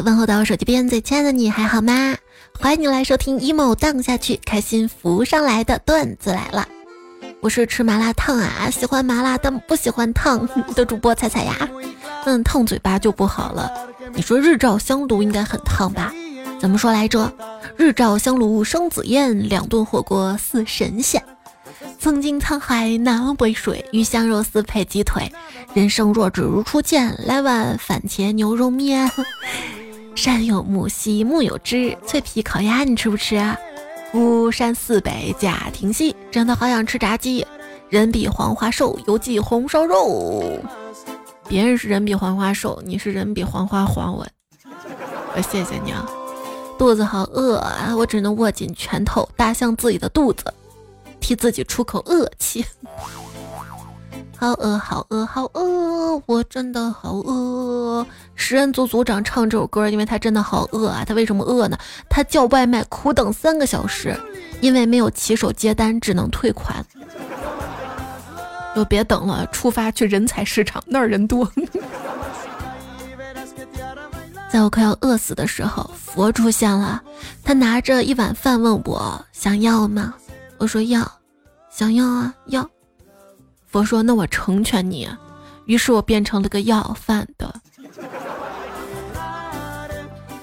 问候到手机边最亲爱的你还好吗？欢迎你来收听 emo 荡下去，开心浮上来的段子来了。我是吃麻辣烫啊，喜欢麻辣但不喜欢烫 的主播踩踩呀。嗯，烫嘴巴就不好了。你说日照香炉应该很烫吧？怎么说来着？日照香炉生紫烟，两顿火锅似神仙。曾经沧海难为水，鱼香肉丝配鸡腿。人生若只如初见，来碗番茄牛肉面。山有木，兮木有枝，脆皮烤鸭你吃不吃啊？巫山寺北家庭戏，真的好想吃炸鸡。人比黄花瘦，犹记红烧肉。别人是人比黄花瘦，你是人比黄花黄。我，我谢谢你啊。肚子好饿啊，我只能握紧拳头，打向自己的肚子。替自己出口恶气，好饿，好饿，好饿，我真的好饿。食人族族长唱这首歌，因为他真的好饿啊！他为什么饿呢？他叫外卖苦等三个小时，因为没有骑手接单，只能退款。就别等了，出发去人才市场，那儿人多。在我快要饿死的时候，佛出现了，他拿着一碗饭问我想要吗？我说要，想要啊要。佛说那我成全你。于是我变成了个要饭的。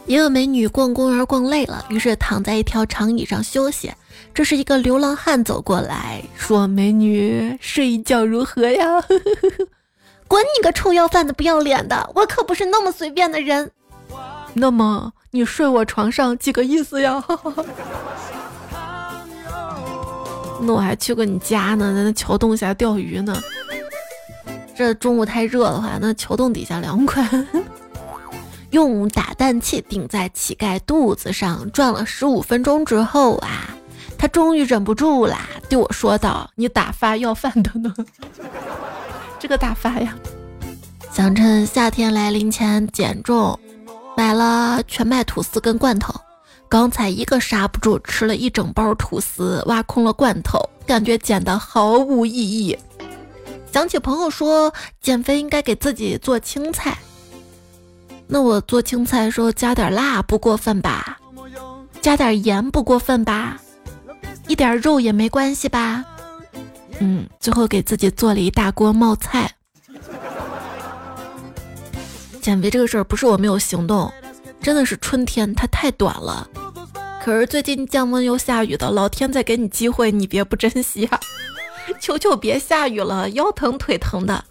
一个美女逛公园逛累了，于是躺在一条长椅上休息。这是一个流浪汉走过来说：“美女，睡一觉如何呀？” 滚你个臭要饭的，不要脸的！我可不是那么随便的人。那么你睡我床上几个意思呀？那我还去过你家呢，在那桥洞下钓鱼呢。这中午太热的话，那桥洞底下凉快。用打蛋器顶在乞丐肚子上转了十五分钟之后啊，他终于忍不住啦，对我说道：“你打发要饭的呢？这个打发呀，想趁夏天来临前减重，买了全麦吐司跟罐头。”刚才一个刹不住，吃了一整包吐司，挖空了罐头，感觉减的毫无意义。想起朋友说减肥应该给自己做青菜，那我做青菜时候加点辣不过分吧？加点盐不过分吧？一点肉也没关系吧？嗯，最后给自己做了一大锅冒菜。减肥这个事儿不是我没有行动，真的是春天它太短了。可是最近降温又下雨的，老天在给你机会，你别不珍惜啊！求求别下雨了，腰疼腿疼的。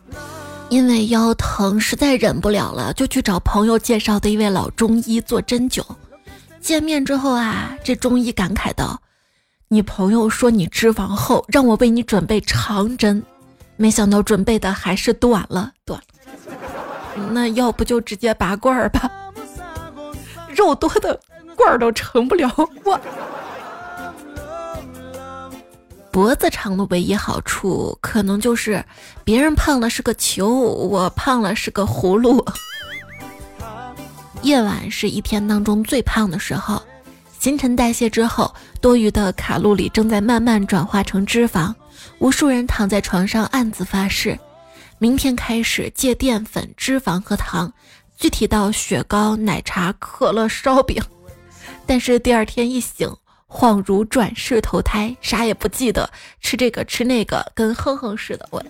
因为腰疼实在忍不了了，就去找朋友介绍的一位老中医做针灸。见面之后啊，这中医感慨道：“你朋友说你脂肪厚，让我为你准备长针，没想到准备的还是短了，短。那要不就直接拔罐儿吧，肉多的。”罐儿都成不了我。脖子长的唯一好处，可能就是别人胖了是个球，我胖了是个葫芦。夜晚是一天当中最胖的时候，新陈代谢之后，多余的卡路里正在慢慢转化成脂肪。无数人躺在床上暗自发誓，明天开始戒淀粉、脂肪和糖，具体到雪糕、奶茶、可乐、烧饼。但是第二天一醒，恍如转世投胎，啥也不记得，吃这个吃那个，跟哼哼似的。我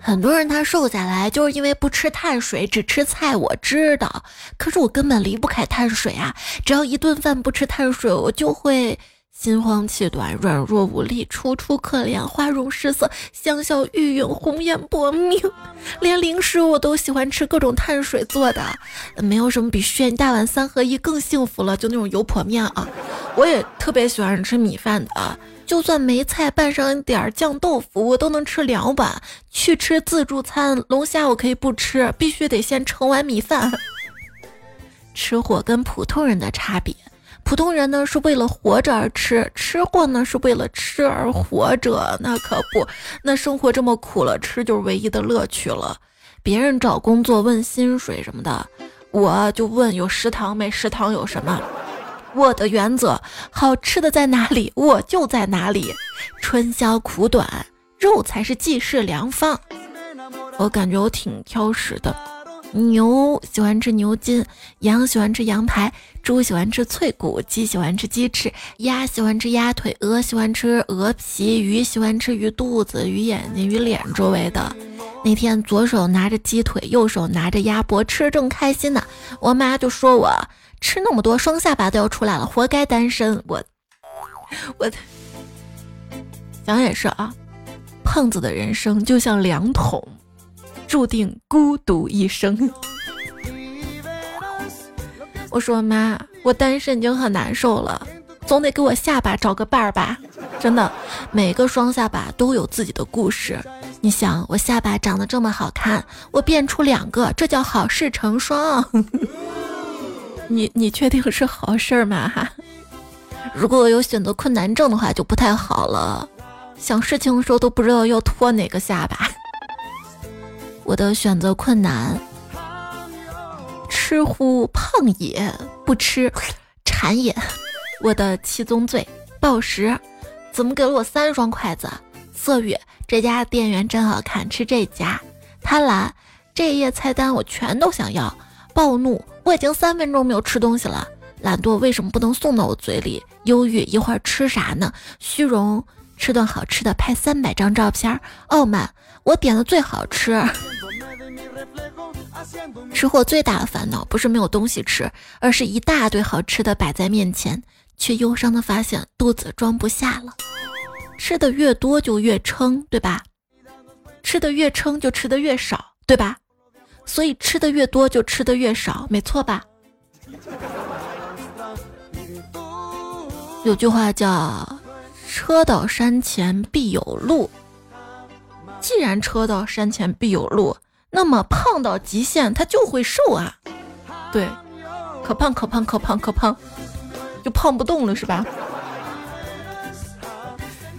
很多人他瘦下来就是因为不吃碳水，只吃菜。我知道，可是我根本离不开碳水啊！只要一顿饭不吃碳水，我就会。心慌气短，软弱无力，楚楚可怜，花容失色，香消玉殒，红颜薄命。连零食我都喜欢吃各种碳水做的，没有什么比炫大碗三合一更幸福了。就那种油泼面啊，我也特别喜欢吃米饭的啊，就算没菜拌上一点酱豆腐，我都能吃两碗。去吃自助餐，龙虾我可以不吃，必须得先盛碗米饭。吃货跟普通人的差别。普通人呢是为了活着而吃，吃货呢是为了吃而活着。那可不，那生活这么苦了，吃就是唯一的乐趣了。别人找工作问薪水什么的，我就问有食堂没？食堂有什么？我的原则，好吃的在哪里，我就在哪里。春宵苦短，肉才是济世良方。我感觉我挺挑食的。牛喜欢吃牛筋，羊喜欢吃羊排，猪喜欢吃脆骨，鸡喜欢吃鸡翅，鸭喜欢吃鸭腿，鹅喜欢吃鹅皮，鱼喜欢吃鱼肚子、鱼眼睛、鱼脸周围的。那天左手拿着鸡腿，右手拿着鸭脖，吃正开心呢，我妈就说我吃那么多，双下巴都要出来了，活该单身。我，我，想也是啊，胖子的人生就像两桶。注定孤独一生。我说妈，我单身已经很难受了，总得给我下巴找个伴儿吧。真的，每个双下巴都有自己的故事。你想，我下巴长得这么好看，我变出两个，这叫好事成双。你你确定是好事吗？哈，如果我有选择困难症的话，就不太好了。想事情的时候都不知道要拖哪个下巴。我的选择困难，吃乎胖也不吃，馋也。我的七宗罪，暴食，怎么给了我三双筷子？色欲，这家店员真好看，吃这家。贪婪，这一页菜单我全都想要。暴怒，我已经三分钟没有吃东西了。懒惰，为什么不能送到我嘴里？忧郁，一会儿吃啥呢？虚荣，吃顿好吃的拍三百张照片。傲慢，我点的最好吃。吃货最大的烦恼不是没有东西吃，而是一大堆好吃的摆在面前，却忧伤的发现肚子装不下了。吃的越多就越撑，对吧？吃的越撑就吃的越少，对吧？所以吃的越多就吃的越少，没错吧？有句话叫“车到山前必有路”，既然车到山前必有路。那么胖到极限，他就会瘦啊，对，可胖可胖可胖可胖，就胖不动了是吧？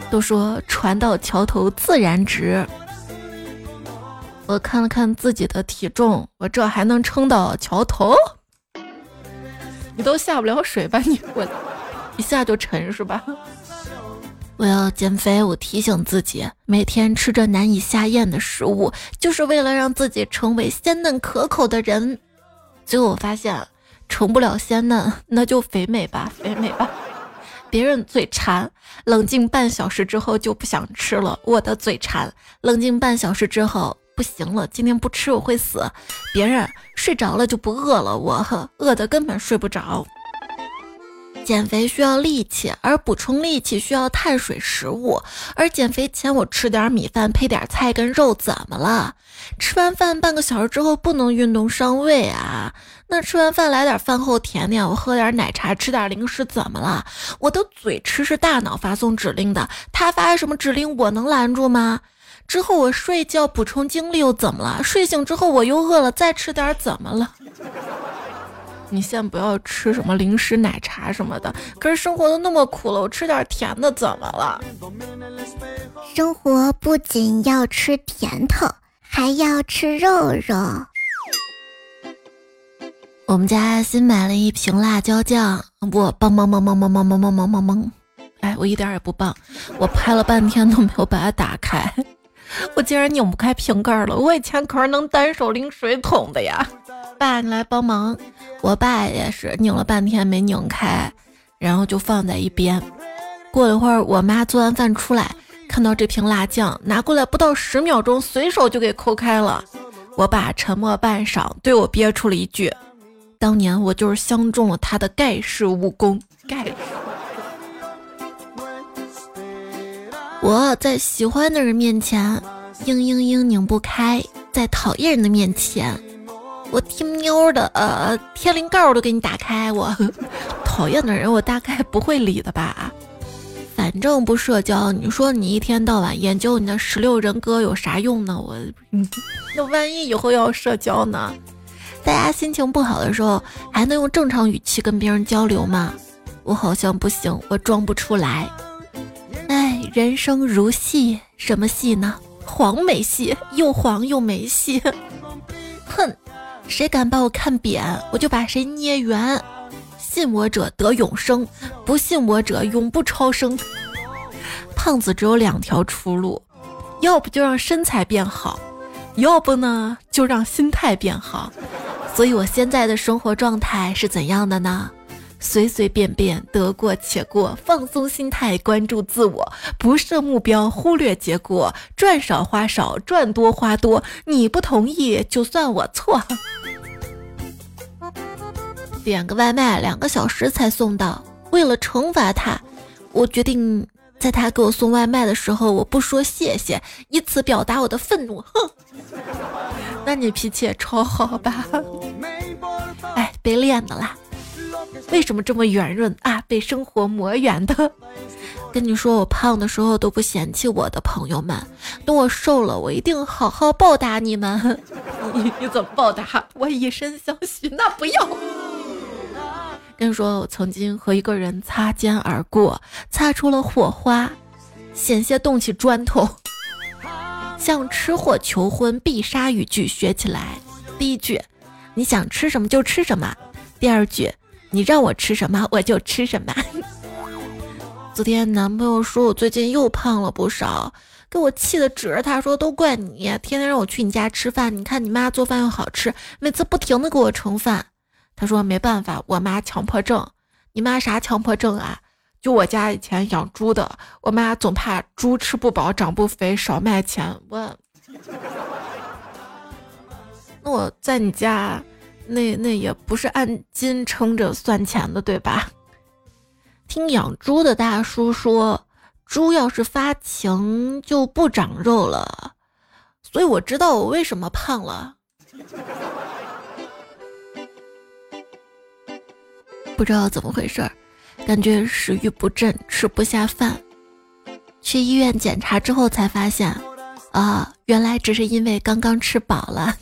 都说船到桥头自然直，我看了看自己的体重，我这还能撑到桥头？你都下不了水吧？你我一下就沉是吧？我要减肥，我提醒自己，每天吃着难以下咽的食物，就是为了让自己成为鲜嫩可口的人。最后我发现，成不了鲜嫩，那就肥美吧，肥美吧。别人嘴馋，冷静半小时之后就不想吃了。我的嘴馋，冷静半小时之后不行了，今天不吃我会死。别人睡着了就不饿了，我饿的根本睡不着。减肥需要力气，而补充力气需要碳水食物。而减肥前我吃点米饭配点菜跟肉怎么了？吃完饭半个小时之后不能运动伤胃啊？那吃完饭来点饭后甜点，我喝点奶茶，吃点零食怎么了？我的嘴吃是大脑发送指令的，它发什么指令我能拦住吗？之后我睡觉补充精力又怎么了？睡醒之后我又饿了，再吃点怎么了？你先不要吃什么零食、奶茶什么的。可是生活都那么苦了，我吃点甜的怎么了？生活不仅要吃甜头，还要吃肉肉。我们家新买了一瓶辣椒酱，我棒棒棒棒棒棒棒棒棒棒棒！哎，我一点也不棒，我拍了半天都没有把它打开，我竟然拧不开瓶盖了。我以前可是能单手拎水桶的呀。爸，你来帮忙。我爸也是拧了半天没拧开，然后就放在一边。过了一会儿，我妈做完饭出来，看到这瓶辣酱，拿过来不到十秒钟，随手就给抠开了。我爸沉默半晌，对我憋出了一句：“当年我就是相中了他的盖世武功。”盖我在喜欢的人面前，嘤嘤嘤拧不开；在讨厌人的面前。我听喵的，呃，天灵盖我都给你打开。我 讨厌的人，我大概不会理的吧。反正不社交，你说你一天到晚研究你的十六人格有啥用呢？我，那万一以后要社交呢？大家心情不好的时候，还能用正常语气跟别人交流吗？我好像不行，我装不出来。哎，人生如戏，什么戏呢？黄梅戏，又黄又没戏。哼。谁敢把我看扁，我就把谁捏圆。信我者得永生，不信我者永不超生。胖子只有两条出路，要不就让身材变好，要不呢就让心态变好。所以我现在的生活状态是怎样的呢？随随便便，得过且过，放松心态，关注自我，不设目标，忽略结果，赚少花少，赚多花多。你不同意，就算我错。点个外卖，两个小时才送到。为了惩罚他，我决定在他给我送外卖的时候，我不说谢谢，以此表达我的愤怒。哼，那你脾气也超好吧？哎，被练的啦。为什么这么圆润啊？被生活磨圆的。跟你说，我胖的时候都不嫌弃我的朋友们，等我瘦了，我一定好好报答你们。你你怎么报答？我以身相许，那不要。跟你说，我曾经和一个人擦肩而过，擦出了火花，险些动起砖头。向吃货求婚必杀语句学起来：第一句，你想吃什么就吃什么；第二句。你让我吃什么，我就吃什么。昨天男朋友说我最近又胖了不少，给我气的指着他说：“都怪你，天天让我去你家吃饭。你看你妈做饭又好吃，每次不停的给我盛饭。”他说：“没办法，我妈强迫症。你妈啥强迫症啊？就我家以前养猪的，我妈总怕猪吃不饱长不肥少卖钱。我，那我在你家。”那那也不是按斤称着算钱的，对吧？听养猪的大叔说，猪要是发情就不长肉了，所以我知道我为什么胖了。不知道怎么回事儿，感觉食欲不振，吃不下饭。去医院检查之后才发现，啊，原来只是因为刚刚吃饱了。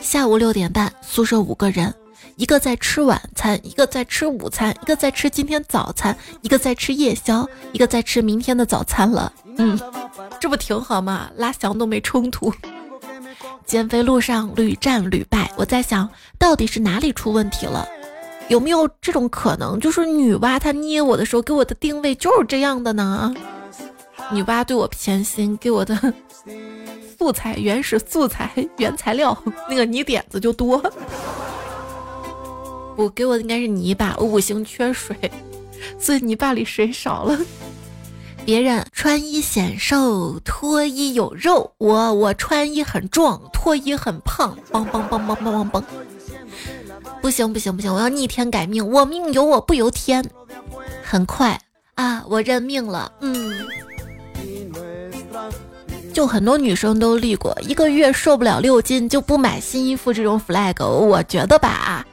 下午六点半，宿舍五个人，一个在吃晚餐，一个在吃午餐，一个在吃今天早餐，一个在吃夜宵，一个在吃明天的早餐了。嗯，这不挺好吗？拉翔都没冲突。减肥路上屡战屡败，我在想到底是哪里出问题了？有没有这种可能，就是女娲她捏我的时候给我的定位就是这样的呢？女娲对我偏心，给我的。素材原始素材 原材料那个泥点子就多，我给我的应该是泥巴，五行缺水，所以泥巴里水少了。别人穿衣显瘦，脱衣有肉，我我穿衣很壮，脱衣很胖，梆梆梆梆梆梆梆，不行不行不行，我要逆天改命，我命由我不由天。很快啊，我认命了，嗯。就很多女生都立过一个月瘦不了六斤就不买新衣服这种 flag，我觉得吧，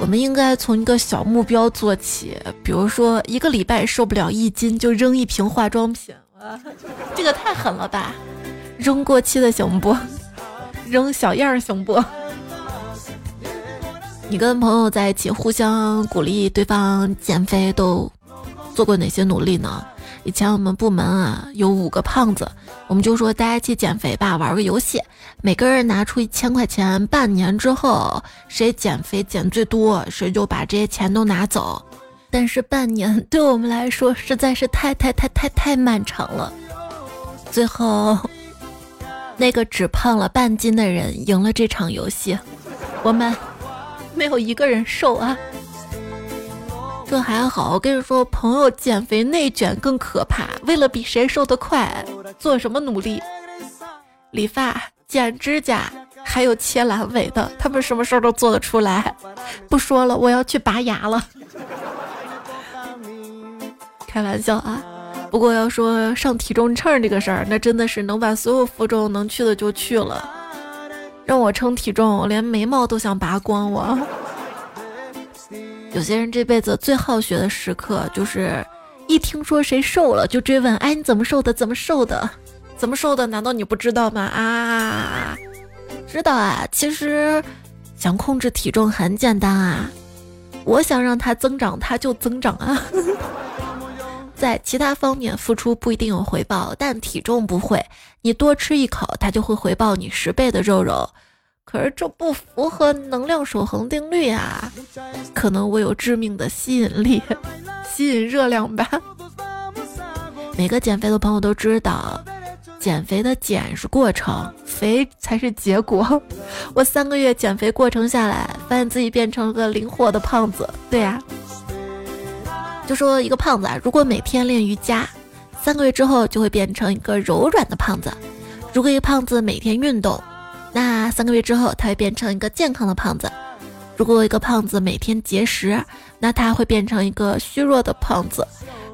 我们应该从一个小目标做起，比如说一个礼拜瘦不了一斤就扔一瓶化妆品，这个太狠了吧？扔过期的行不？扔小样行不？你跟朋友在一起互相鼓励对方减肥，都做过哪些努力呢？以前我们部门啊有五个胖子，我们就说大家一起减肥吧，玩个游戏，每个人拿出一千块钱，半年之后谁减肥减最多，谁就把这些钱都拿走。但是半年对我们来说实在是太太太太太漫长了，最后那个只胖了半斤的人赢了这场游戏，我们没有一个人瘦啊。这还好，我跟你说，朋友减肥内卷更可怕。为了比谁瘦得快，做什么努力？理发、剪指甲，还有切阑尾的，他们什么事儿都做得出来。不说了，我要去拔牙了。开玩笑啊！不过要说上体重秤这个事儿，那真的是能把所有负重能去的就去了。让我称体重，连眉毛都想拔光我。有些人这辈子最好学的时刻，就是一听说谁瘦了，就追问：“哎，你怎么瘦的？怎么瘦的？怎么瘦的？难道你不知道吗？”啊，知道啊。其实想控制体重很简单啊，我想让它增长，它就增长啊。在其他方面付出不一定有回报，但体重不会，你多吃一口，它就会回报你十倍的肉肉。可是这不符合能量守恒定律啊！可能我有致命的吸引力，吸引热量吧。每个减肥的朋友都知道，减肥的减是过程，肥才是结果。我三个月减肥过程下来，发现自己变成了个灵活的胖子。对呀，就说一个胖子啊，如果每天练瑜伽，三个月之后就会变成一个柔软的胖子；如果一个胖子每天运动，那三个月之后他会变成一个健康的胖子；如果一个胖子每天节食，那他会变成一个虚弱的胖子。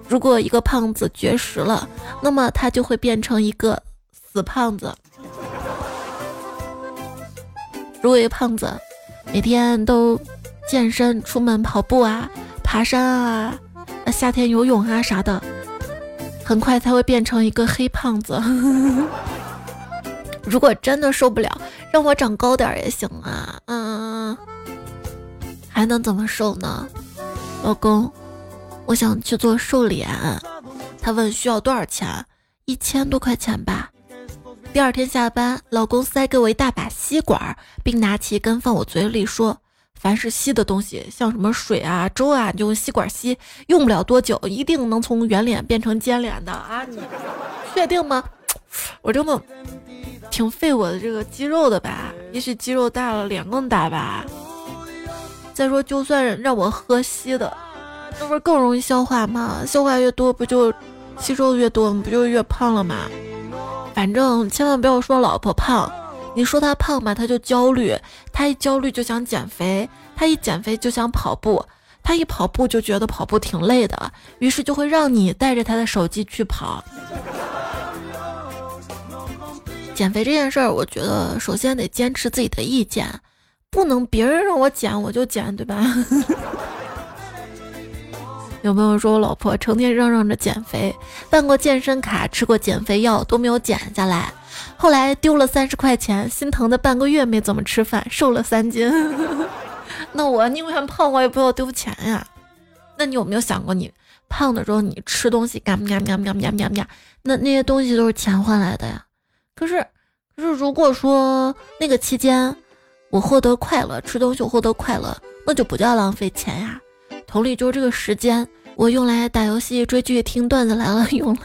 如果一个胖子绝食了，那么他就会变成一个死胖子。如果一个胖子每天都健身、出门跑步啊、爬山啊、夏天游泳啊啥的，很快他会变成一个黑胖子。如果真的受不了，让我长高点也行啊。嗯，还能怎么瘦呢，老公？我想去做瘦脸，他问需要多少钱，一千多块钱吧。第二天下班，老公塞给我一大把吸管，并拿起一根放我嘴里说：“凡是吸的东西，像什么水啊、粥啊，就用吸管吸，用不了多久，一定能从圆脸变成尖脸的啊！你确定吗？我这么挺费我的这个肌肉的吧？也许肌肉大了，脸更大吧。再说，就算让我喝稀的。”那不是更容易消化吗？消化越多，不就吸收越多，不就越胖了吗？反正千万不要说老婆胖，你说她胖吧，她就焦虑，她一焦虑就想减肥，她一减肥就想跑步，她一跑步就觉得跑步挺累的，于是就会让你带着她的手机去跑。减肥这件事儿，我觉得首先得坚持自己的意见，不能别人让我减我就减，对吧？有朋友说我老婆成天嚷嚷着减肥，办过健身卡，吃过减肥药都没有减下来，后来丢了三十块钱，心疼的半个月没怎么吃饭，瘦了三斤。那我宁愿胖，我也不要丢钱呀。那你有没有想过，你胖的时候你吃东西干喵喵喵喵喵喵，那那些东西都是钱换来的呀？可是，可是如果说那个期间我获得快乐，吃东西获得快乐，那就不叫浪费钱呀。同理，就是这个时间，我用来打游戏、追剧、听段子来了，用了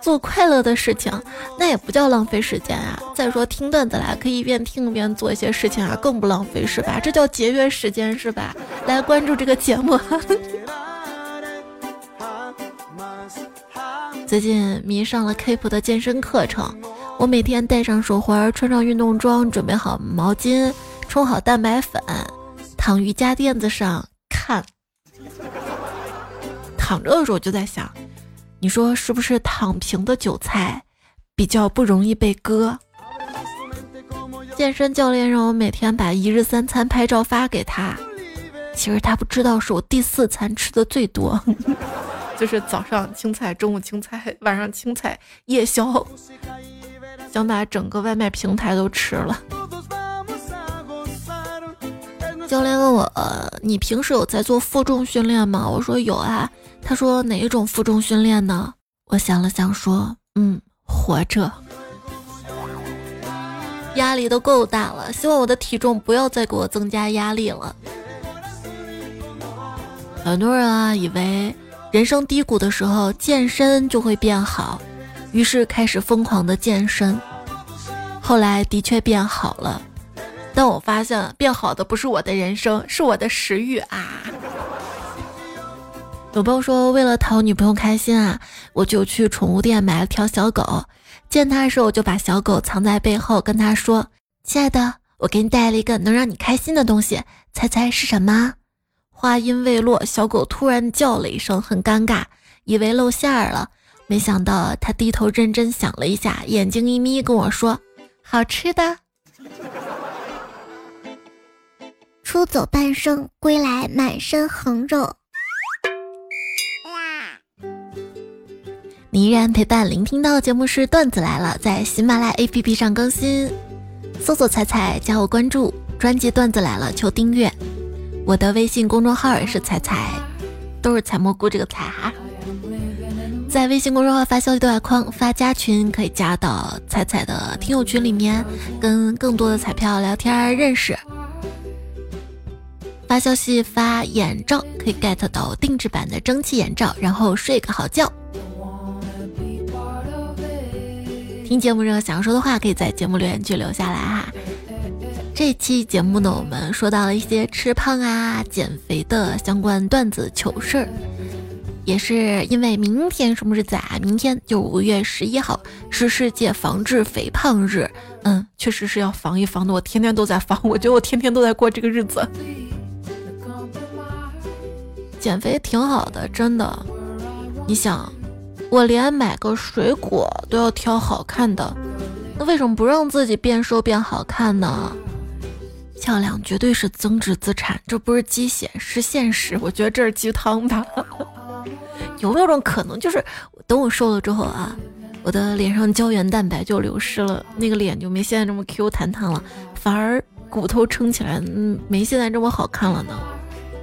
做快乐的事情，那也不叫浪费时间啊。再说听段子来，可以一边听一边做一些事情啊，更不浪费是吧？这叫节约时间是吧？来关注这个节目。最近迷上了 Keep 的健身课程，我每天戴上手环，穿上运动装，准备好毛巾，冲好蛋白粉，躺瑜伽垫子上看。躺着的时候就在想，你说是不是躺平的韭菜比较不容易被割？健身教练让我每天把一日三餐拍照发给他，其实他不知道是我第四餐吃的最多，就是早上青菜，中午青菜，晚上青菜，夜宵，想把整个外卖平台都吃了。教练问我：“呃你平时有在做负重训练吗？”我说：“有啊。”他说：“哪一种负重训练呢？”我想了想说：“嗯，活着。”压力都够大了，希望我的体重不要再给我增加压力了。很多人啊，以为人生低谷的时候健身就会变好，于是开始疯狂的健身，后来的确变好了，但我发现变好的不是我的人生，是我的食欲啊。有朋友说，为了讨女朋友开心啊，我就去宠物店买了条小狗。见他的时候，我就把小狗藏在背后，跟他说：“亲爱的，我给你带了一个能让你开心的东西，猜猜是什么？”话音未落，小狗突然叫了一声，很尴尬，以为露馅儿了。没想到他低头认真想了一下，眼睛一眯，跟我说：“好吃的。”出走半生，归来满身横肉。你依然陪伴聆听到节目是段子来了，在喜马拉雅 APP 上更新，搜索“彩彩”加我关注，专辑段子来了求订阅。我的微信公众号也是彩彩，都是采蘑菇这个彩哈。在微信公众号发消息对话框发加群，可以加到彩彩的听友群里面，跟更多的彩票聊天认识。发消息发眼罩可以 get 到定制版的蒸汽眼罩，然后睡个好觉。听节目任何想说的话，可以在节目留言区留下来哈。这期节目呢，我们说到了一些吃胖啊、减肥的相关段子糗事儿，也是因为明天什么日子啊？明天就五月十一号是世界防治肥胖日。嗯，确实是要防一防的。我天天都在防，我觉得我天天都在过这个日子。减肥挺好的，真的。你想，我连买个水果都要挑好看的，那为什么不让自己变瘦变好看呢？漂亮绝对是增值资产，这不是鸡血是现实。我觉得这是鸡汤吧？有没有种可能，就是等我瘦了之后啊，我的脸上胶原蛋白就流失了，那个脸就没现在这么 Q 弹弹了，反而骨头撑起来，嗯，没现在这么好看了呢？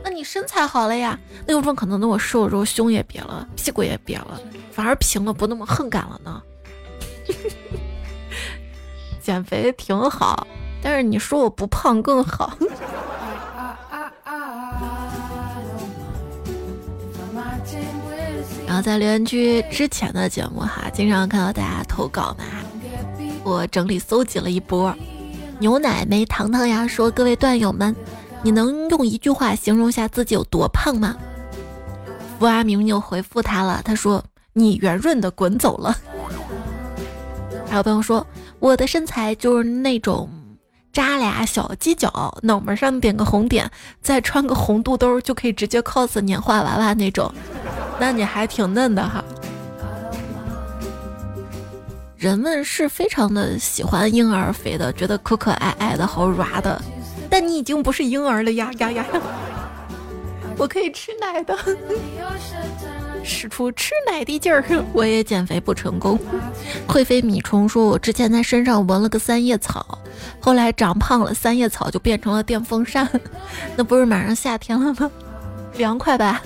那你身材好了呀？那有种可能，等我瘦了之后，胸也瘪了，屁股也瘪了，反而平了，不那么横感了呢？减肥挺好。但是你说我不胖更好。然后在留言区之前的节目哈，经常看到大家投稿嘛，我整理搜集了一波。牛奶没糖糖呀说：“各位段友们，你能用一句话形容下自己有多胖吗？”福阿明就回复他了，他说：“你圆润的滚走了。”还有朋友说：“我的身材就是那种。”扎俩小犄角，脑门上点个红点，再穿个红肚兜，就可以直接 cos 年画娃娃那种。那你还挺嫩的哈。人们是非常的喜欢婴儿肥的，觉得可可爱爱的好软的。但你已经不是婴儿了呀呀呀！我可以吃奶的。使出吃奶的劲儿，我也减肥不成功。会飞米虫说：“我之前在身上纹了个三叶草，后来长胖了，三叶草就变成了电风扇。那不是马上夏天了吗？凉快吧？”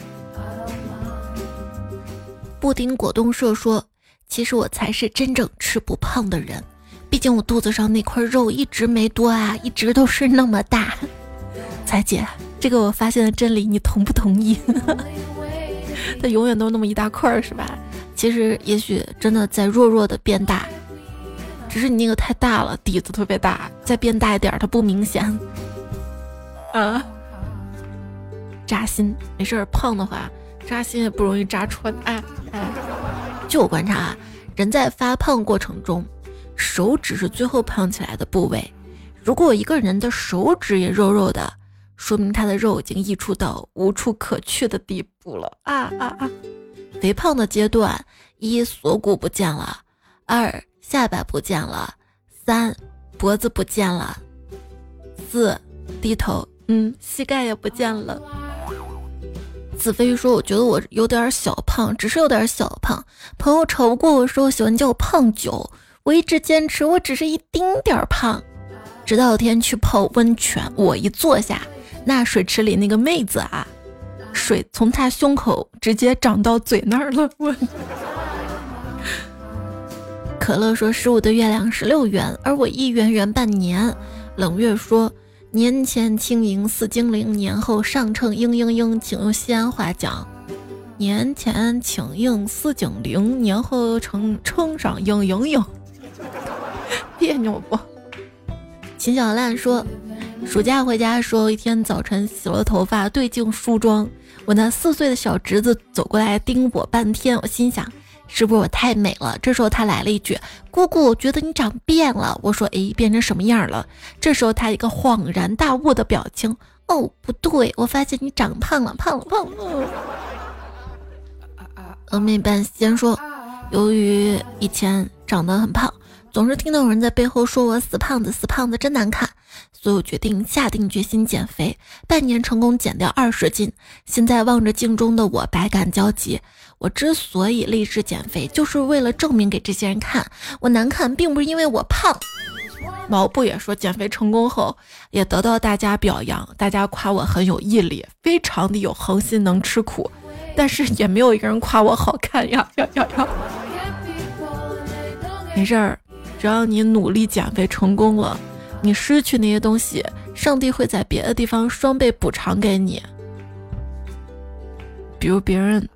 布丁果冻社说：“其实我才是真正吃不胖的人，毕竟我肚子上那块肉一直没多啊，一直都是那么大。”彩姐，这个我发现的真理，你同不同意？它永远都那么一大块儿，是吧？其实也许真的在弱弱的变大，只是你那个太大了，底子特别大，再变大一点，它不明显。啊，扎心，没事儿，胖的话扎心也不容易扎穿。哎哎，据我观察啊，人在发胖过程中，手指是最后胖起来的部位。如果一个人的手指也肉肉的，说明他的肉已经溢出到无处可去的地步了啊啊啊！肥胖的阶段，一锁骨不见了，二下巴不见了，三脖子不见了，四低头，嗯，膝盖也不见了。子飞说：“我觉得我有点小胖，只是有点小胖。朋友吵不过我说我喜欢叫我胖九，我一直坚持我只是一丁点儿胖。直到有天去泡温泉，我一坐下。”那水池里那个妹子啊，水从她胸口直接涨到嘴那儿了。我可乐说十五的月亮十六圆，而我一圆圆半年。冷月说年前轻盈似精灵，年后上秤嘤嘤嘤，请用西安话讲。年前请应似精灵，年后称称上嘤嘤嘤，别扭不？秦小烂说。暑假回家的时候，一天早晨洗了头发，对镜梳妆，我那四岁的小侄子走过来盯我半天，我心想是不是我太美了？这时候他来了一句：“姑姑，我觉得你长变了。”我说：“诶，变成什么样了？”这时候他一个恍然大悟的表情：“哦，不对，我发现你长胖了，胖了，胖了。”峨眉半仙说：“由于以前长得很胖。”总是听到有人在背后说我死胖子，死胖子真难看，所以我决定下定决心减肥，半年成功减掉二十斤。现在望着镜中的我，百感交集。我之所以立志减肥，就是为了证明给这些人看，我难看并不是因为我胖。毛不也说减肥成功后，也得到大家表扬，大家夸我很有毅力，非常的有恒心，能吃苦，但是也没有一个人夸我好看呀呀呀呀！没事儿。只要你努力减肥成功了，你失去那些东西，上帝会在别的地方双倍补偿给你。比如别人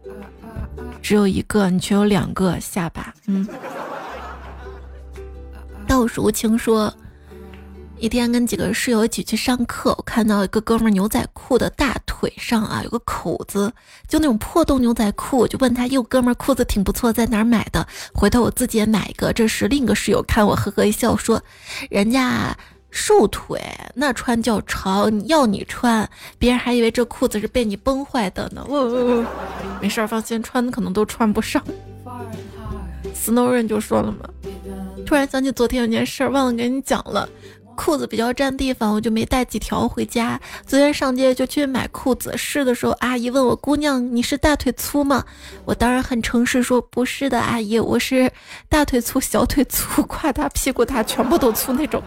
只有一个，你却有两个下巴。嗯，倒数无情说。一天跟几个室友一起去上课，我看到一个哥们牛仔裤的大腿上啊有个口子，就那种破洞牛仔裤，我就问他：“哟，哥们裤子挺不错，在哪儿买的？”回头我自己也买一个。这时另一个室友看我呵呵一笑说：“人家瘦腿，那穿叫长，要你穿，别人还以为这裤子是被你崩坏的呢。”哦，没事儿，放心，穿的可能都穿不上。Snow 人就说了嘛，突然想起昨天有件事，忘了跟你讲了。裤子比较占地方，我就没带几条回家。昨天上街就去买裤子，试的时候，阿姨问我：“姑娘，你是大腿粗吗？”我当然很诚实说：“不是的，阿姨，我是大腿粗、小腿粗、胯大、屁股大，全部都粗那种。”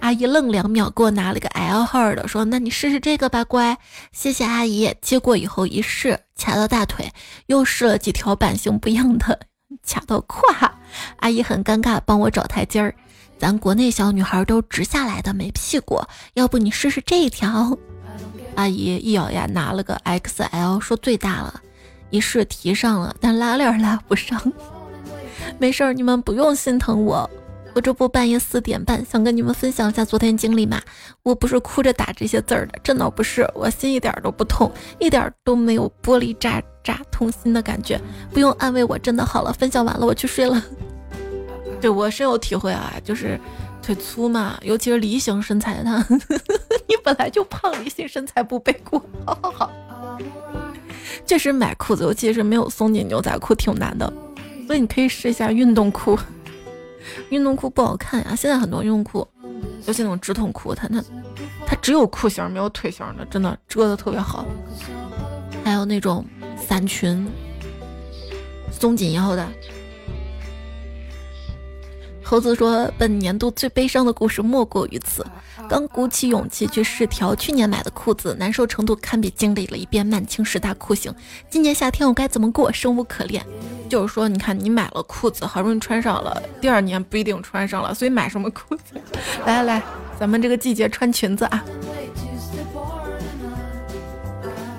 阿姨愣两秒，给我拿了个 L 号的，说：“那你试试这个吧，乖。”谢谢阿姨。接过以后一试，卡到大腿，又试了几条版型不一样的，卡到胯。阿姨很尴尬，帮我找台阶儿。咱国内小女孩都直下来的，没屁股。要不你试试这一条？阿姨一咬牙拿了个 XL，说最大了。一试提上了，但拉链拉不上。没事儿，你们不用心疼我。我这不半夜四点半想跟你们分享一下昨天经历嘛？我不是哭着打这些字儿的，真的不是，我心一点都不痛，一点都没有玻璃渣渣痛心的感觉。不用安慰我，真的好了。分享完了，我去睡了。对我深有体会啊，就是腿粗嘛，尤其是梨形身材的，你本来就胖，梨形身材不背锅。好好好，确实买裤子，尤其是没有松紧牛仔裤挺难的，所以你可以试一下运动裤。运动裤不好看呀，现在很多运动裤，尤其那种直筒裤，它它它只有裤型没有腿型的，真的遮的特别好。还有那种伞裙，松紧腰的。猴子说：“本年度最悲伤的故事莫过于此。刚鼓起勇气去试条去年买的裤子，难受程度堪比经历了一遍满清十大酷刑。今年夏天我该怎么过？生无可恋。就是说，你看你买了裤子，好不容易穿上了，第二年不一定穿上了，所以买什么裤子？来来来，咱们这个季节穿裙子啊。”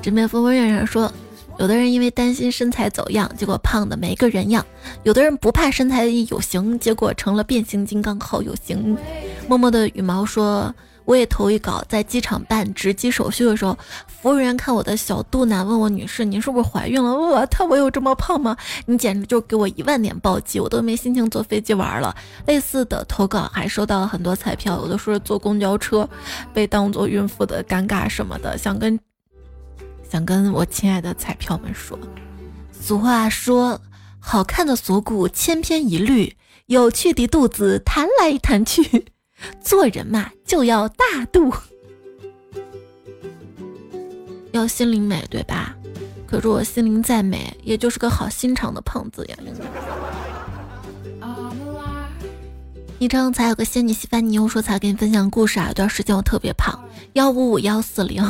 这边风风月月说。有的人因为担心身材走样，结果胖的没个人样；有的人不怕身材有型，结果成了变形金刚，后有型。默默的羽毛说：“我也投一稿，在机场办值机手续的时候，服务员看我的小肚腩，问我女士，您是不是怀孕了？我他我有这么胖吗？你简直就给我一万点暴击，我都没心情坐飞机玩了。类似的投稿还收到了很多彩票，有的说是坐公交车被当做孕妇的尴尬什么的，想跟。”想跟我亲爱的彩票们说，俗话说，好看的锁骨千篇一律，有趣的肚子弹来弹去，做人嘛就要大度，要心灵美，对吧？可是我心灵再美，也就是个好心肠的胖子呀。昵称才有个仙女西凡尼欧说才给你分享故事啊，有段时间我特别胖，幺五五幺四零。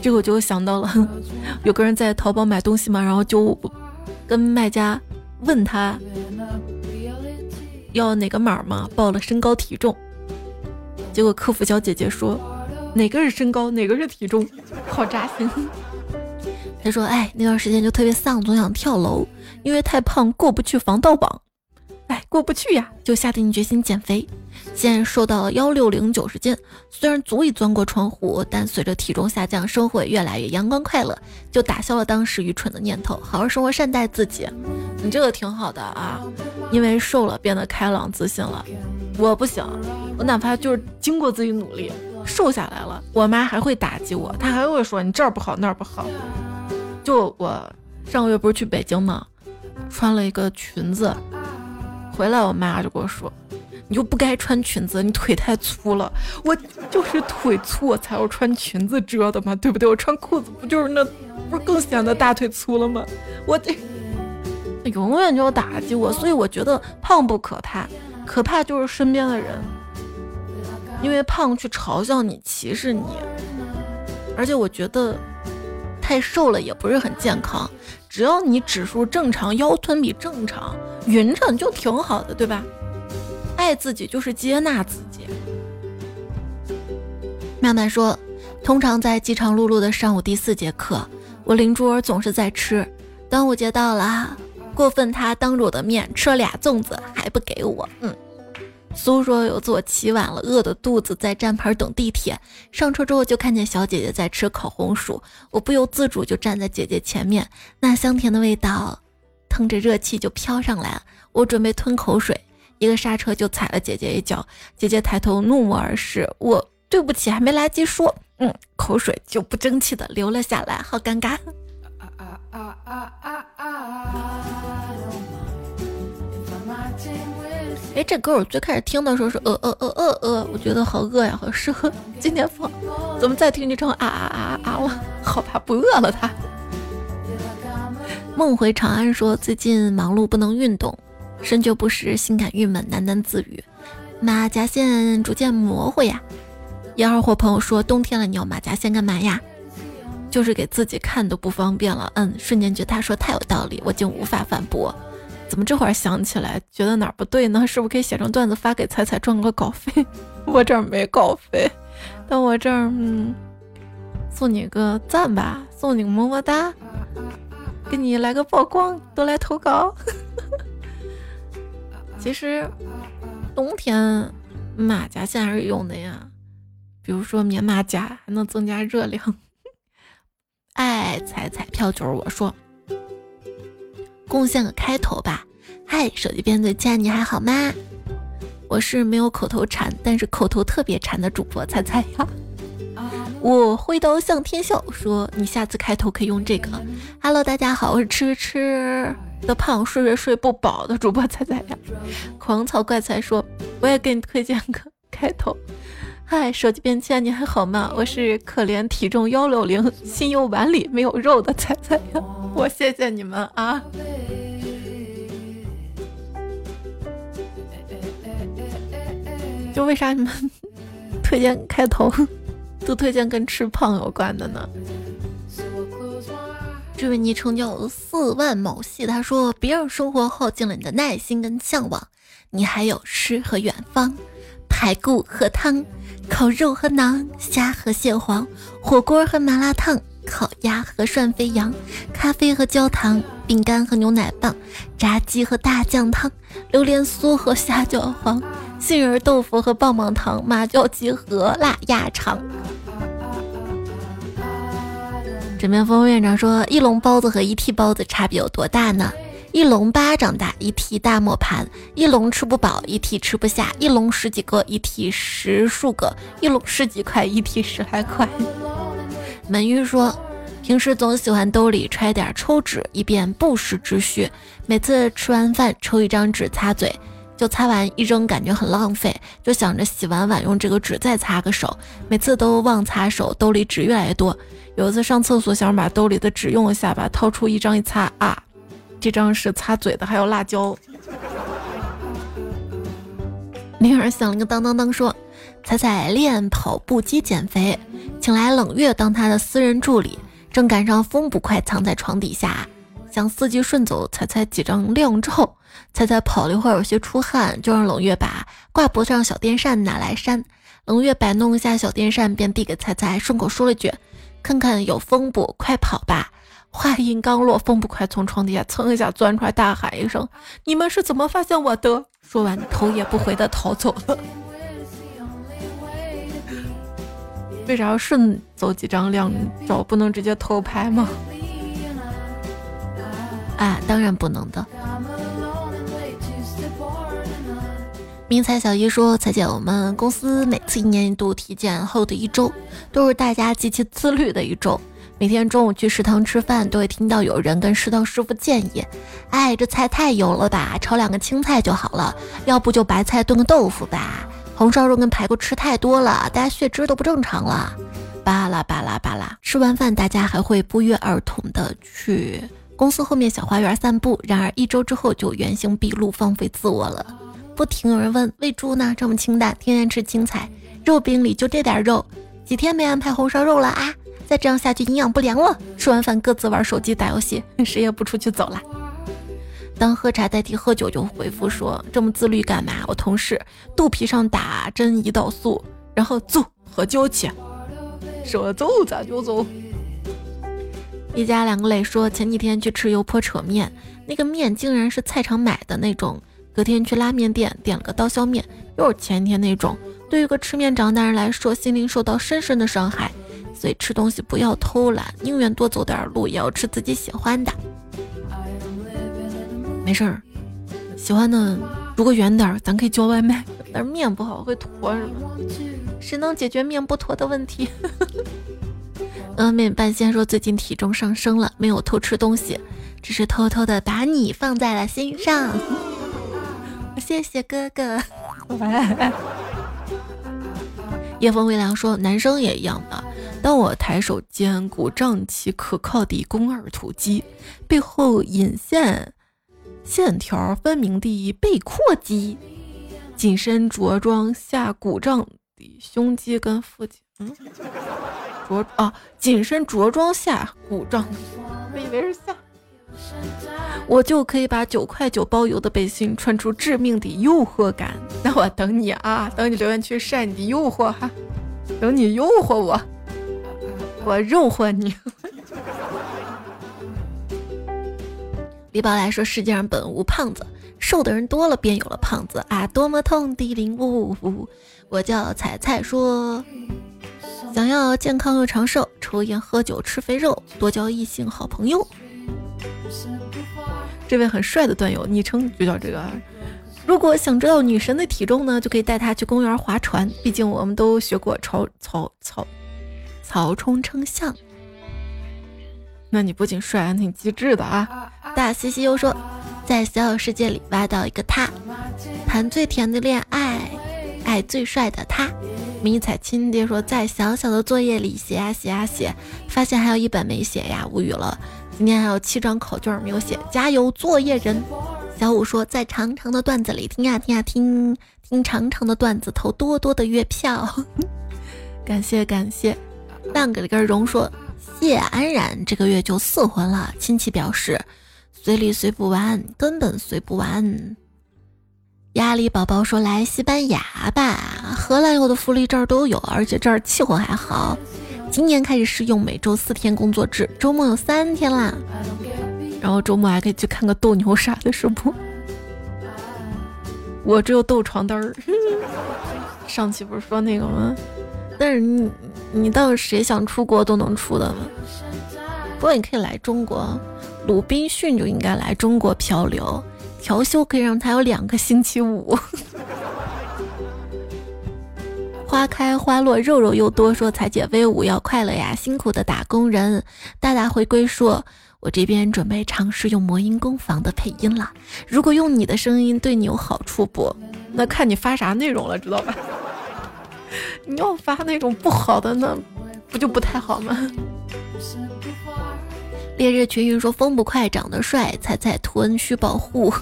这个我就想到了，有个人在淘宝买东西嘛，然后就跟卖家问他要哪个码嘛，报了身高体重，结果客服小姐姐说哪个是身高，哪个是体重，好扎心。她说：“哎，那段时间就特别丧，总想跳楼，因为太胖过不去防盗网。”过不去呀，就下定决心减肥。现在瘦到了幺六零九十斤，虽然足以钻过窗户，但随着体重下降，生活越来越阳光快乐，就打消了当时愚蠢的念头，好好生活，善待自己。你这个挺好的啊，因为瘦了变得开朗自信了。我不行，我哪怕就是经过自己努力瘦下来了，我妈还会打击我，她还会说你这儿不好那儿不好。就我上个月不是去北京吗？穿了一个裙子。回来，我妈就跟我说：“你就不该穿裙子，你腿太粗了。我就是腿粗，我才要穿裙子遮的嘛，对不对？我穿裤子不就是那，不是更显得大腿粗了吗？我这 永远就要打击我，所以我觉得胖不可怕，可怕就是身边的人，因为胖去嘲笑你、歧视你，而且我觉得太瘦了也不是很健康。”只要你指数正常，腰臀比正常，匀称就挺好的，对吧？爱自己就是接纳自己。妙曼说，通常在饥肠辘辘的上午第四节课，我邻桌总是在吃。端午节到了，过分他当着我的面吃了俩粽子，还不给我。嗯，苏说有次我起晚了，饿的肚子在站牌等地铁，上车之后就看见小姐姐在吃烤红薯，我不由自主就站在姐姐前面，那香甜的味道，腾着热气就飘上来了。我准备吞口水，一个刹车就踩了姐姐一脚，姐姐抬头怒目而视，我对不起还没来及说，嗯，口水就不争气的流了下来，好尴尬。哎，这歌我最开始听的时候是呃呃呃呃呃，我觉得好饿呀，好适合今天放。怎么再听就成啊啊啊啊了？好吧，不饿了。他梦回长安说最近忙碌不能运动，身觉不适，心感郁闷，喃喃自语，马甲线逐渐模糊呀。一二货朋友说冬天了，你要马甲线干嘛呀？就是给自己看都不方便了。嗯，瞬间觉得他说太有道理，我竟无法反驳。怎么这会儿想起来，觉得哪儿不对呢？是不是可以写成段子发给彩彩赚个稿费？我这儿没稿费，但我这儿嗯，送你个赞吧，送你个么么哒，给你来个曝光，多来投稿。其实冬天马甲线还是用的呀，比如说棉马甲，还能增加热量。爱彩彩票就是我说。贡献个开头吧，嗨，手机边的家你还好吗？我是没有口头禅，但是口头特别馋的主播，猜猜呀？我挥刀向天笑，说你下次开头可以用这个。Hello，大家好，我是吃吃的胖，睡睡睡不饱的主播，猜猜呀？狂草怪才说，我也给你推荐个开头。嗨，手机边家你还好吗？我是可怜体重幺六零，心有碗里没有肉的猜猜呀？我谢谢你们啊。就为啥你们 推荐开头都推荐跟吃胖有关的呢？这位昵称叫四万某系，他说：“别让生活耗尽了你的耐心跟向往，你还有诗和远方，排骨和汤，烤肉和馕，虾和蟹黄，火锅和麻辣烫。”烤鸭和涮肥羊，咖啡和焦糖，饼干和牛奶棒，炸鸡和大酱汤，榴莲酥和虾饺黄，杏仁豆腐和棒棒糖，麻椒鸡和辣鸭肠。枕边风院长说：“一笼包子和一屉包子差别有多大呢？一笼巴掌大，一屉大磨盘；一笼吃不饱，一屉吃不下；一笼十几个，一屉十数个；一笼十几块，一屉十来块。”门玉说，平时总喜欢兜里揣点抽纸，以便不时之需。每次吃完饭抽一张纸擦嘴，就擦完一扔，感觉很浪费，就想着洗完碗用这个纸再擦个手。每次都忘擦手，兜里纸越来越多。有一次上厕所，想把兜里的纸用一下吧，掏出一张一擦，啊，这张是擦嘴的，还有辣椒。铃儿响了个当当当，说。彩彩练跑步机减肥，请来冷月当他的私人助理。正赶上风不快，藏在床底下，想伺机顺走。彩彩几张亮照。彩彩跑了一会儿，有些出汗，就让冷月把挂脖上小电扇拿来扇。冷月摆弄一下小电扇，便递给彩彩，顺口说了句：“看看有风不？快跑吧！”话音刚落，风不快从床底下蹭一下钻出来，大喊一声：“你们是怎么发现我的？”说完，头也不回的逃走了。为啥要顺走几张靓照？不能直接偷拍吗？啊，当然不能的。明彩小姨说：“彩姐，我们公司每次一年一度体检后的一周，都是大家极其自律的一周。每天中午去食堂吃饭，都会听到有人跟食堂师傅建议：‘哎，这菜太油了吧，炒两个青菜就好了，要不就白菜炖个豆腐吧。’”红烧肉跟排骨吃太多了，大家血脂都不正常了。巴拉巴拉巴拉，吃完饭大家还会不约而同的去公司后面小花园散步。然而一周之后就原形毕露，放飞自我了。不停有人问喂猪呢，这么清淡，天天吃青菜，肉饼里就这点肉，几天没安排红烧肉了啊？再这样下去营养不良了。吃完饭各自玩手机打游戏，谁也不出去走了。当喝茶代替喝酒，就回复说：“这么自律干嘛？”我同事肚皮上打针胰岛素，然后走喝酒去，说走咱就走。一家两个磊说：“前几天去吃油泼扯面，那个面竟然是菜场买的那种隔天去拉面店点了个刀削面，又是前天那种。对于一个吃面长大人来说，心灵受到深深的伤害。所以吃东西不要偷懒，宁愿多走点路，也要吃自己喜欢的。没事儿，喜欢的如果远点儿，咱可以叫外卖。但是面不好会坨是吗？谁能解决面不坨的问题？嗯，面半仙说最近体重上升了，没有偷吃东西，只是偷偷的把你放在了心上。谢谢哥哥。夜风微凉说男生也一样的。当我抬手间鼓胀起可靠的肱二头肌，背后隐现线条分明的背阔肌，紧身着装下鼓胀的胸肌跟腹肌，嗯，着啊，紧身着装下鼓胀，我以为是下，我就可以把九块九包邮的背心穿出致命的诱惑感。那我等你啊，等你留言区晒你的诱惑哈，等你诱惑我。我肉惑你。李宝来说：“世界上本无胖子，瘦的人多了便有了胖子啊！多么痛的领悟！”我叫彩彩说：“想要健康又长寿，抽烟喝酒吃肥肉，多交异性好朋友。”这位很帅的段友，昵称就叫这个。如果想知道女神的体重呢，就可以带她去公园划船。毕竟我们都学过超操操。曹冲称象，那你不仅帅，还挺机智的啊！大西西又说，在小小世界里挖到一个他，谈最甜的恋爱，爱最帅的他。迷彩亲爹说，在小小的作业里写啊写啊写，发现还有一本没写呀，无语了。今天还有七张考卷没有写，加油，作业人！小五说，在长长的段子里听呀听呀听，听长长的段子投多多的月票，感 谢感谢。半个根荣说：“谢安然这个月就四婚了。”亲戚表示：“随礼随不完，根本随不完。”压力宝宝说：“来西班牙吧，荷兰有的福利这儿都有，而且这儿气候还好。今年开始试用每周四天工作制，周末有三天啦。然后周末还可以去看个斗牛啥的，是不？我只有斗床单儿。上期不是说那个吗？但是你。”你倒是谁想出国都能出的吗？不过你可以来中国，鲁滨逊就应该来中国漂流，调休可以让他有两个星期五。花开花落，肉肉又多，说彩姐威武要快乐呀，辛苦的打工人。大大回归说，我这边准备尝试用魔音工坊的配音了，如果用你的声音对你有好处不？那看你发啥内容了，知道吧？你要发那种不好的，那不就不太好吗？烈日群云说风不快，长得帅，彩彩图恩需保护，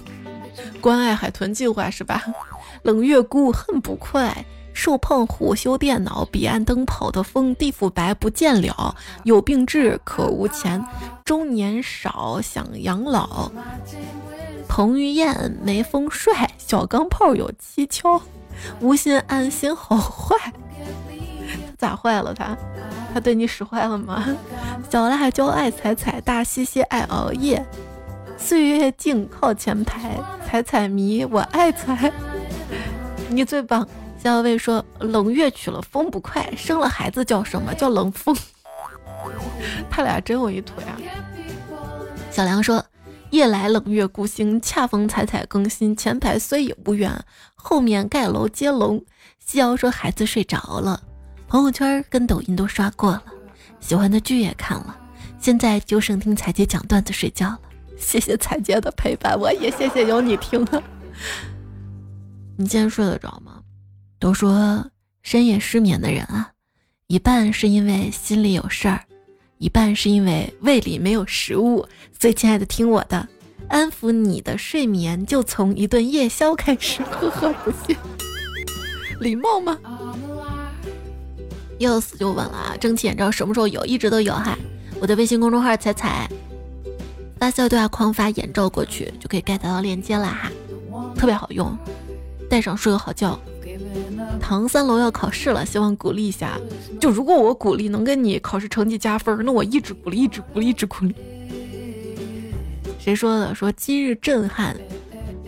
关爱海豚计划是吧？冷月孤恨不快，瘦胖虎修电脑，彼岸灯跑的风，地府白不见了，有病治可无钱，中年少想养老，彭于晏没风帅，小钢炮有蹊跷。无心安心好坏，咋坏了他？他对你使坏了吗？小辣椒爱踩踩，大西西爱熬夜，岁月静靠前排，踩踩迷我爱踩，你最棒。小魏说冷月娶了风不快，生了孩子叫什么叫冷风？他俩真有一腿啊！小梁说。夜来冷月孤星，恰逢彩彩更新。前排虽已无缘，后面盖楼接龙。西瑶说孩子睡着了，朋友圈跟抖音都刷过了，喜欢的剧也看了，现在就剩听彩姐讲段子睡觉了。谢谢彩姐的陪伴，我也谢谢有你听。你今天睡得着吗？都说深夜失眠的人啊，一半是因为心里有事儿。一半是因为胃里没有食物，所以亲爱的，听我的，安抚你的睡眠就从一顿夜宵开始。呵呵，不谢，礼貌吗？要死就稳了啊！蒸汽眼罩什么时候有？一直都有哈。我的微信公众号彩彩，发消息框发眼罩过去，就可以 get 到链接了哈，特别好用，戴上睡个好觉。唐三楼要考试了，希望鼓励一下。就如果我鼓励能跟你考试成绩加分，那我一直鼓励，一直鼓励，一直鼓励。谁说的？说今日震撼，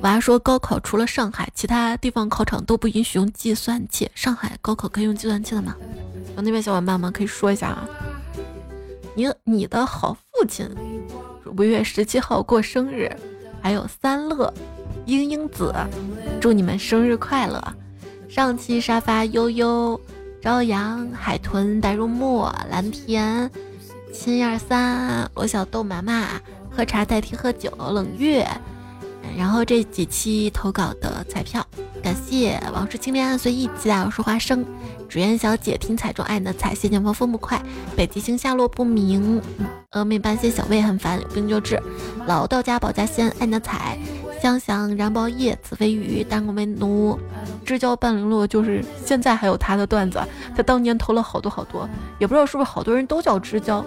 娃说高考除了上海，其他地方考场都不允许用计算器。上海高考可以用计算器的吗？有那边小伙伴们可以说一下啊。你你的好父亲五月十七号过生日，还有三乐、英英子，祝你们生日快乐！上期沙发悠悠、朝阳、海豚、白如墨、蓝田、亲二三、罗小豆、妈妈、喝茶代替喝酒、冷月。然后这几期投稿的彩票，感谢往事清恋随意期待我说花生，纸鸢小姐听彩中爱的彩，谢剑锋风不快，北极星下落不明，峨眉半仙小魏很烦，有病就治，老道家保家仙爱的彩，香香燃爆叶子飞鱼，单我为奴，知交半零落，就是现在还有他的段子，他当年投了好多好多，也不知道是不是好多人都叫知交，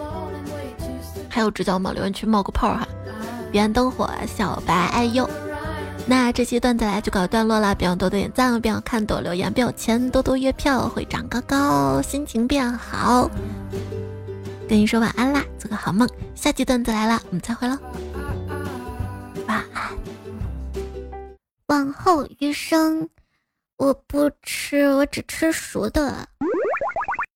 还有知交吗？留言区冒个泡哈。彼岸灯火，小白爱优。那这期段子来就搞段落了，别忘多多点赞，别忘看多留言，别有钱多多月票会长高高，心情变好。跟你说晚安啦，做个好梦。下期段子来了，我们再会喽，晚安。往后余生，我不吃，我只吃熟的。